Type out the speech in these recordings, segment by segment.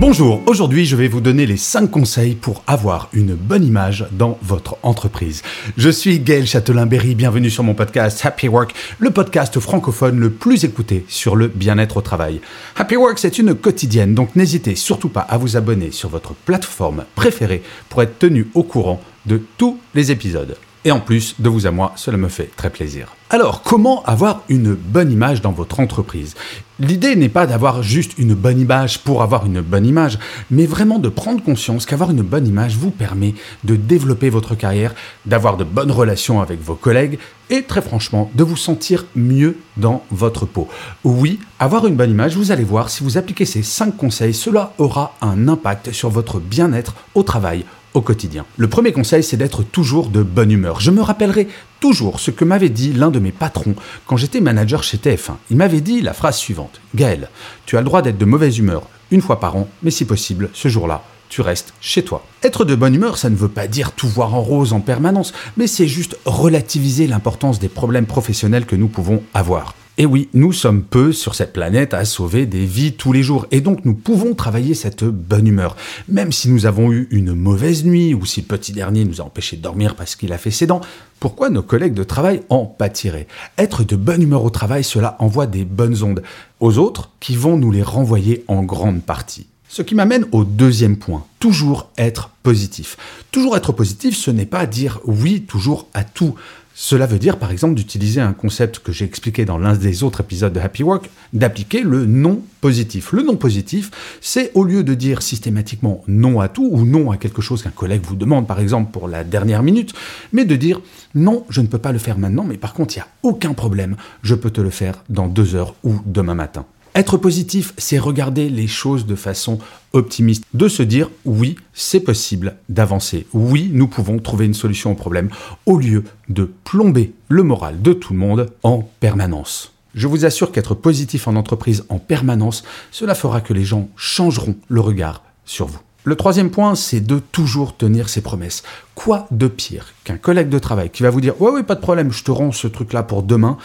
Bonjour, aujourd'hui je vais vous donner les 5 conseils pour avoir une bonne image dans votre entreprise. Je suis Gaël Châtelain-Berry, bienvenue sur mon podcast Happy Work, le podcast francophone le plus écouté sur le bien-être au travail. Happy Work c'est une quotidienne, donc n'hésitez surtout pas à vous abonner sur votre plateforme préférée pour être tenu au courant de tous les épisodes. Et en plus, de vous à moi, cela me fait très plaisir. Alors, comment avoir une bonne image dans votre entreprise? L'idée n'est pas d'avoir juste une bonne image pour avoir une bonne image, mais vraiment de prendre conscience qu'avoir une bonne image vous permet de développer votre carrière, d'avoir de bonnes relations avec vos collègues et très franchement de vous sentir mieux dans votre peau. Oui, avoir une bonne image, vous allez voir, si vous appliquez ces 5 conseils, cela aura un impact sur votre bien-être au travail, au quotidien. Le premier conseil, c'est d'être toujours de bonne humeur. Je me rappellerai toujours ce que m'avait dit l'un de mes patrons quand j'étais manager chez TF1. Il m'avait dit la phrase suivante. Gaël, tu as le droit d'être de mauvaise humeur une fois par an, mais si possible, ce jour-là, tu restes chez toi. Être de bonne humeur, ça ne veut pas dire tout voir en rose en permanence, mais c'est juste relativiser l'importance des problèmes professionnels que nous pouvons avoir. Et oui, nous sommes peu sur cette planète à sauver des vies tous les jours, et donc nous pouvons travailler cette bonne humeur. Même si nous avons eu une mauvaise nuit, ou si le petit dernier nous a empêché de dormir parce qu'il a fait ses dents, pourquoi nos collègues de travail en pâtiraient? Être de bonne humeur au travail, cela envoie des bonnes ondes aux autres qui vont nous les renvoyer en grande partie. Ce qui m'amène au deuxième point, toujours être positif. Toujours être positif, ce n'est pas dire oui toujours à tout. Cela veut dire par exemple d'utiliser un concept que j'ai expliqué dans l'un des autres épisodes de Happy Work, d'appliquer le non positif. Le non positif, c'est au lieu de dire systématiquement non à tout ou non à quelque chose qu'un collègue vous demande par exemple pour la dernière minute, mais de dire non, je ne peux pas le faire maintenant, mais par contre il n'y a aucun problème, je peux te le faire dans deux heures ou demain matin. Être positif, c'est regarder les choses de façon optimiste, de se dire oui, c'est possible d'avancer, oui, nous pouvons trouver une solution au problème, au lieu de plomber le moral de tout le monde en permanence. Je vous assure qu'être positif en entreprise en permanence, cela fera que les gens changeront le regard sur vous. Le troisième point, c'est de toujours tenir ses promesses. Quoi de pire qu'un collègue de travail qui va vous dire Ouais, oui, pas de problème, je te rends ce truc-là pour demain,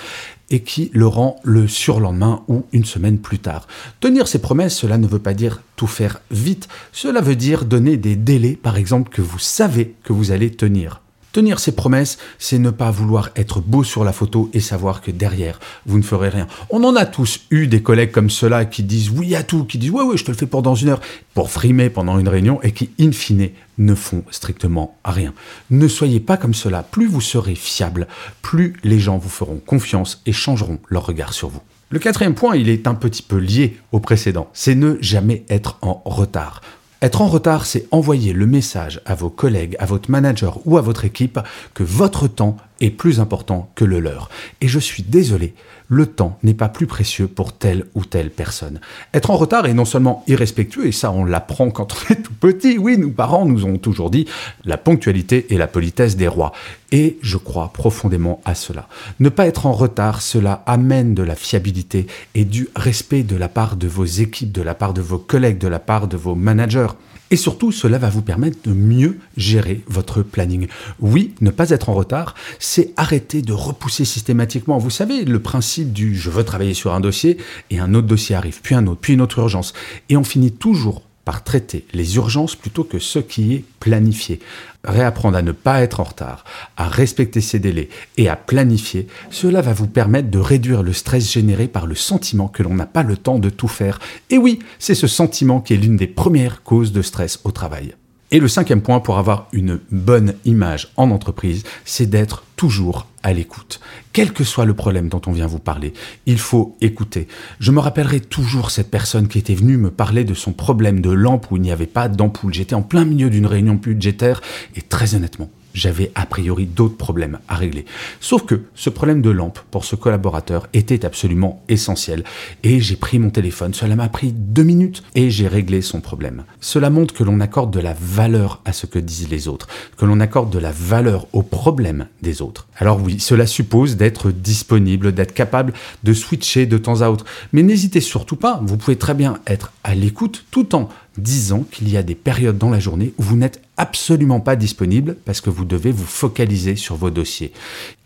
et qui le rend le surlendemain ou une semaine plus tard. Tenir ses promesses, cela ne veut pas dire tout faire vite, cela veut dire donner des délais, par exemple, que vous savez que vous allez tenir. Tenir ses promesses, c'est ne pas vouloir être beau sur la photo et savoir que derrière, vous ne ferez rien. On en a tous eu des collègues comme ceux-là qui disent oui à tout, qui disent ouais, ouais, je te le fais pour dans une heure, pour frimer pendant une réunion et qui, in fine, ne font strictement rien. Ne soyez pas comme cela. Plus vous serez fiable, plus les gens vous feront confiance et changeront leur regard sur vous. Le quatrième point, il est un petit peu lié au précédent, c'est ne jamais être en retard. Être en retard, c'est envoyer le message à vos collègues, à votre manager ou à votre équipe que votre temps est plus important que le leur. Et je suis désolé, le temps n'est pas plus précieux pour telle ou telle personne. Être en retard est non seulement irrespectueux, et ça on l'apprend quand on est tout petit, oui, nos parents nous ont toujours dit la ponctualité et la politesse des rois. Et je crois profondément à cela. Ne pas être en retard, cela amène de la fiabilité et du respect de la part de vos équipes, de la part de vos collègues, de la part de vos managers. Et surtout, cela va vous permettre de mieux gérer votre planning. Oui, ne pas être en retard, c'est arrêter de repousser systématiquement. Vous savez, le principe du je veux travailler sur un dossier et un autre dossier arrive, puis un autre, puis une autre urgence. Et on finit toujours traiter les urgences plutôt que ce qui est planifié. Réapprendre à ne pas être en retard, à respecter ses délais et à planifier, cela va vous permettre de réduire le stress généré par le sentiment que l'on n'a pas le temps de tout faire. Et oui, c'est ce sentiment qui est l'une des premières causes de stress au travail. Et le cinquième point pour avoir une bonne image en entreprise, c'est d'être toujours à l'écoute. Quel que soit le problème dont on vient vous parler, il faut écouter. Je me rappellerai toujours cette personne qui était venue me parler de son problème de lampe où il n'y avait pas d'ampoule. J'étais en plein milieu d'une réunion budgétaire et très honnêtement, j'avais a priori d'autres problèmes à régler. Sauf que ce problème de lampe pour ce collaborateur était absolument essentiel et j'ai pris mon téléphone, cela m'a pris deux minutes et j'ai réglé son problème. Cela montre que l'on accorde de la valeur à ce que disent les autres, que l'on accorde de la valeur aux problèmes des autres. Alors oui, cela suppose d'être disponible, d'être capable de switcher de temps à autre. Mais n'hésitez surtout pas, vous pouvez très bien être à l'écoute tout en disant qu'il y a des périodes dans la journée où vous n'êtes absolument pas disponible parce que vous devez vous focaliser sur vos dossiers.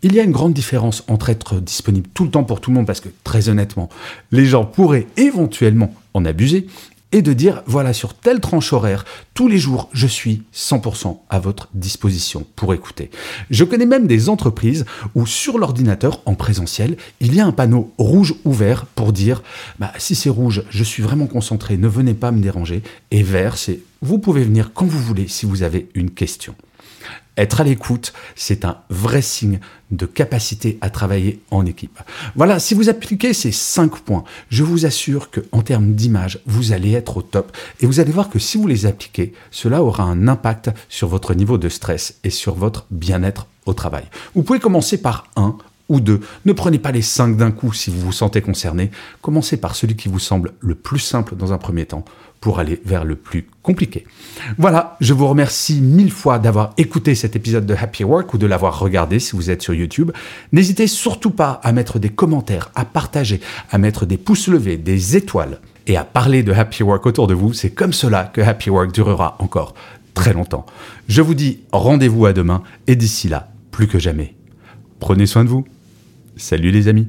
Il y a une grande différence entre être disponible tout le temps pour tout le monde parce que très honnêtement, les gens pourraient éventuellement en abuser et de dire, voilà, sur telle tranche horaire, tous les jours, je suis 100% à votre disposition pour écouter. Je connais même des entreprises où sur l'ordinateur, en présentiel, il y a un panneau rouge ouvert pour dire, bah, si c'est rouge, je suis vraiment concentré, ne venez pas me déranger, et vert, c'est, vous pouvez venir quand vous voulez si vous avez une question. Être à l'écoute, c'est un vrai signe de capacité à travailler en équipe. Voilà, si vous appliquez ces cinq points, je vous assure que en termes d'image, vous allez être au top et vous allez voir que si vous les appliquez, cela aura un impact sur votre niveau de stress et sur votre bien-être au travail. Vous pouvez commencer par un ou deux. Ne prenez pas les cinq d'un coup si vous vous sentez concerné. Commencez par celui qui vous semble le plus simple dans un premier temps pour aller vers le plus compliqué. Voilà, je vous remercie mille fois d'avoir écouté cet épisode de Happy Work ou de l'avoir regardé si vous êtes sur YouTube. N'hésitez surtout pas à mettre des commentaires, à partager, à mettre des pouces levés, des étoiles et à parler de Happy Work autour de vous. C'est comme cela que Happy Work durera encore très longtemps. Je vous dis rendez-vous à demain et d'ici là, plus que jamais, prenez soin de vous. Salut les amis.